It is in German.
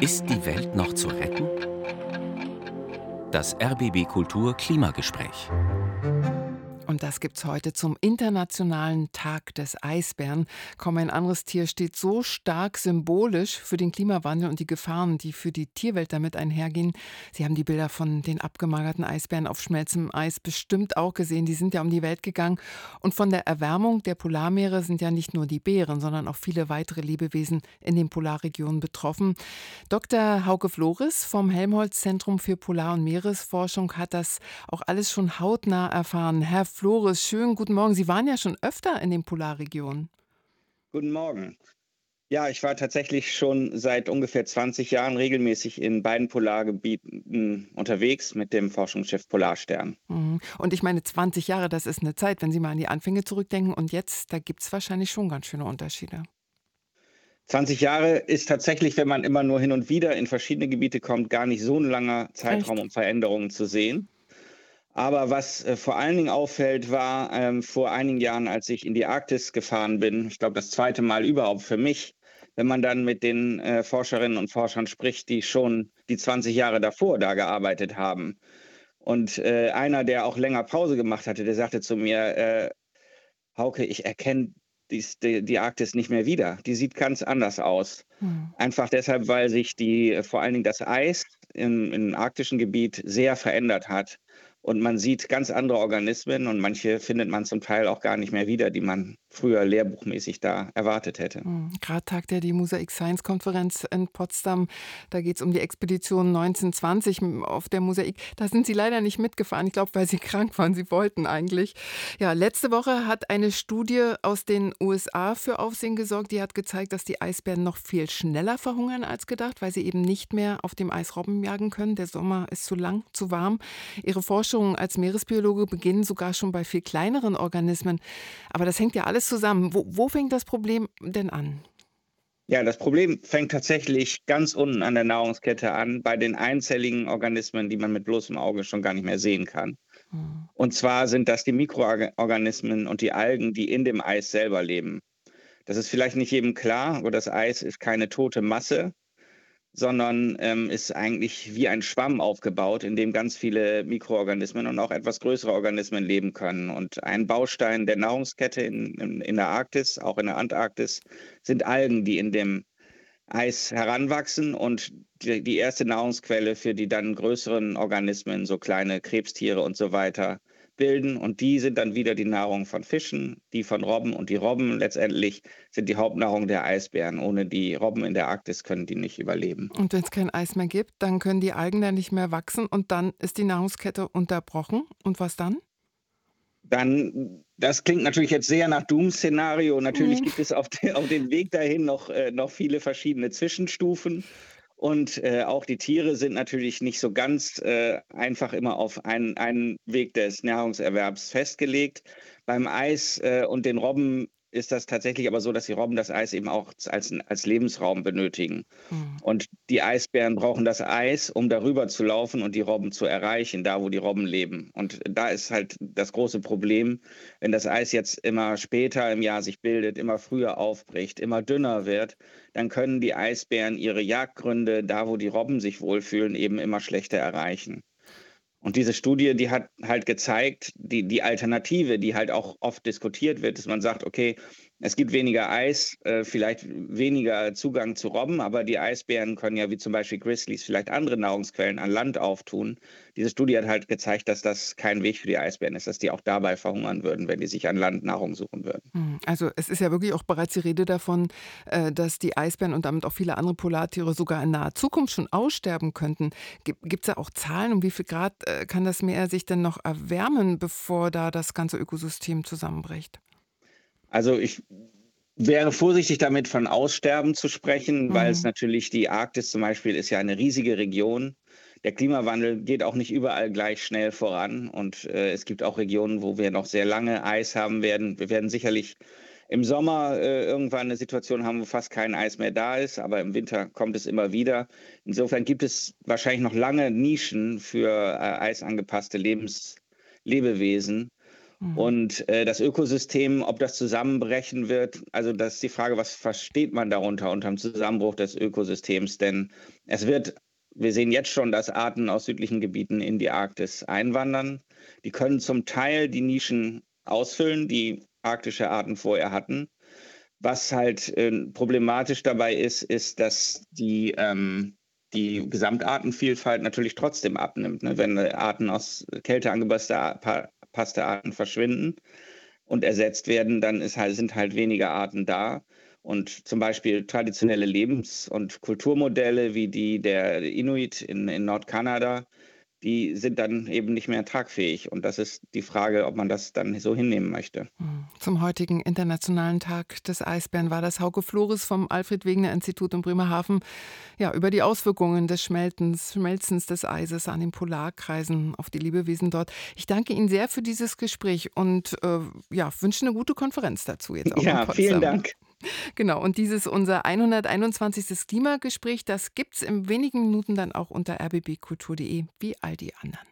Ist die Welt noch zu retten? Das RBB Kultur Klimagespräch. Und das gibt's heute zum Internationalen Tag des Eisbären. Kaum ein anderes Tier steht so stark symbolisch für den Klimawandel und die Gefahren, die für die Tierwelt damit einhergehen. Sie haben die Bilder von den abgemagerten Eisbären auf schmelzendem Eis bestimmt auch gesehen. Die sind ja um die Welt gegangen. Und von der Erwärmung der Polarmeere sind ja nicht nur die Bären, sondern auch viele weitere Lebewesen in den Polarregionen betroffen. Dr. Hauke Flores vom Helmholtz-Zentrum für Polar- und Meeresforschung hat das auch alles schon hautnah erfahren. Herr Flores, schönen guten Morgen. Sie waren ja schon öfter in den Polarregionen. Guten Morgen. Ja, ich war tatsächlich schon seit ungefähr 20 Jahren regelmäßig in beiden Polargebieten unterwegs mit dem Forschungsschiff Polarstern. Mhm. Und ich meine, 20 Jahre, das ist eine Zeit, wenn Sie mal an die Anfänge zurückdenken. Und jetzt, da gibt es wahrscheinlich schon ganz schöne Unterschiede. 20 Jahre ist tatsächlich, wenn man immer nur hin und wieder in verschiedene Gebiete kommt, gar nicht so ein langer Zeitraum, Echt? um Veränderungen zu sehen. Aber was äh, vor allen Dingen auffällt, war ähm, vor einigen Jahren, als ich in die Arktis gefahren bin, ich glaube das zweite Mal überhaupt für mich, wenn man dann mit den äh, Forscherinnen und Forschern spricht, die schon die 20 Jahre davor da gearbeitet haben. Und äh, einer, der auch länger Pause gemacht hatte, der sagte zu mir, äh, Hauke, ich erkenne dies, die, die Arktis nicht mehr wieder. Die sieht ganz anders aus. Hm. Einfach deshalb, weil sich die, äh, vor allen Dingen das Eis im, im arktischen Gebiet sehr verändert hat. Und man sieht ganz andere Organismen und manche findet man zum Teil auch gar nicht mehr wieder, die man früher lehrbuchmäßig da erwartet hätte. Mhm. Gerade tagt ja die Mosaik Science Konferenz in Potsdam. Da geht es um die Expedition 1920 auf der Mosaik. Da sind Sie leider nicht mitgefahren. Ich glaube, weil Sie krank waren. Sie wollten eigentlich. Ja, letzte Woche hat eine Studie aus den USA für Aufsehen gesorgt. Die hat gezeigt, dass die Eisbären noch viel schneller verhungern als gedacht, weil sie eben nicht mehr auf dem Eis Robben jagen können. Der Sommer ist zu lang, zu warm. Ihre Forschungen als Meeresbiologe beginnen sogar schon bei viel kleineren Organismen. Aber das hängt ja alles zusammen. Wo, wo fängt das Problem denn an? Ja, das Problem fängt tatsächlich ganz unten an der Nahrungskette an, bei den einzelligen Organismen, die man mit bloßem Auge schon gar nicht mehr sehen kann. Hm. Und zwar sind das die Mikroorganismen und die Algen, die in dem Eis selber leben. Das ist vielleicht nicht jedem klar, aber das Eis ist keine tote Masse, sondern ähm, ist eigentlich wie ein Schwamm aufgebaut, in dem ganz viele Mikroorganismen und auch etwas größere Organismen leben können. Und ein Baustein der Nahrungskette in, in, in der Arktis, auch in der Antarktis, sind Algen, die in dem Eis heranwachsen und die, die erste Nahrungsquelle für die dann größeren Organismen, so kleine Krebstiere und so weiter, bilden und die sind dann wieder die Nahrung von Fischen, die von Robben und die Robben letztendlich sind die Hauptnahrung der Eisbären. Ohne die Robben in der Arktis können die nicht überleben. Und wenn es kein Eis mehr gibt, dann können die Algen da nicht mehr wachsen und dann ist die Nahrungskette unterbrochen. Und was dann? Dann, das klingt natürlich jetzt sehr nach Doom-Szenario. Natürlich Mhm. gibt es auf, de, auf dem Weg dahin noch, äh, noch viele verschiedene Zwischenstufen. Und äh, auch die Tiere sind natürlich nicht so ganz äh, einfach immer auf einen, einen Weg des Nahrungserwerbs festgelegt. Beim Eis äh, und den Robben ist das tatsächlich aber so, dass die Robben das Eis eben auch als, als Lebensraum benötigen. Hm. Und die Eisbären brauchen das Eis, um darüber zu laufen und die Robben zu erreichen, da wo die Robben leben. Und da ist halt das große Problem, wenn das Eis jetzt immer später im Jahr sich bildet, immer früher aufbricht, immer dünner wird, dann können die Eisbären ihre Jagdgründe, da wo die Robben sich wohlfühlen, eben immer schlechter erreichen. Und diese Studie, die hat halt gezeigt, die, die Alternative, die halt auch oft diskutiert wird, dass man sagt, okay, es gibt weniger Eis, äh, vielleicht weniger Zugang zu Robben, aber die Eisbären können ja wie zum Beispiel Grizzlies vielleicht andere Nahrungsquellen an Land auftun. Diese Studie hat halt gezeigt, dass das kein Weg für die Eisbären ist, dass die auch dabei verhungern würden, wenn die sich an Land Nahrung suchen würden. Hm, Also es ist ja wirklich auch bereits die Rede davon, äh, dass die Eisbären und damit auch viele andere Polartiere sogar in naher Zukunft schon aussterben könnten. Gibt es da auch Zahlen, um wie viel Grad äh, kann das Meer sich denn noch erwärmen, bevor da das ganze Ökosystem zusammenbricht? Also ich wäre vorsichtig damit, von Aussterben zu sprechen, weil es Mhm. natürlich die Arktis zum Beispiel ist ja eine riesige Region. Der Klimawandel geht auch nicht überall gleich schnell voran und äh, es gibt auch Regionen, wo wir noch sehr lange Eis haben werden. Wir werden sicherlich im Sommer äh, irgendwann eine Situation haben, wo fast kein Eis mehr da ist, aber im Winter kommt es immer wieder. Insofern gibt es wahrscheinlich noch lange Nischen für äh, eisangepasste Lebens Lebewesen. Mhm. Und äh, das Ökosystem, ob das zusammenbrechen wird, also das ist die Frage, was versteht man darunter unter dem Zusammenbruch des Ökosystems? Denn es wird, wir sehen jetzt schon, dass Arten aus südlichen Gebieten in die Arktis einwandern. Die können zum Teil die Nischen ausfüllen, die arktische Arten vorher hatten. Was halt äh, problematisch dabei ist, ist, dass die, ähm, die Gesamtartenvielfalt natürlich trotzdem abnimmt. Ne? Wenn Arten aus Kälte angepasste Arten verschwinden und ersetzt werden, dann halt, sind halt weniger Arten da. Und zum Beispiel traditionelle Lebens- und Kulturmodelle wie die der Inuit in, in Nordkanada die sind dann eben nicht mehr tragfähig. Und das ist die Frage, ob man das dann so hinnehmen möchte. Hm. Zum heutigen Internationalen Tag des Eisbären war das Hauke Flores vom Alfred-Wegener-Institut in Bremerhaven ja, über die Auswirkungen des Schmelzens, Schmelzens des Eises an den Polarkreisen auf die Lebewesen dort. Ich danke Ihnen sehr für dieses Gespräch und äh, ja, wünsche eine gute Konferenz dazu jetzt auch. Ja, vielen Dank. Genau, und dieses unser 121. Klimagespräch, das gibt es in wenigen Minuten dann auch unter rbbkultur.de, wie all die anderen.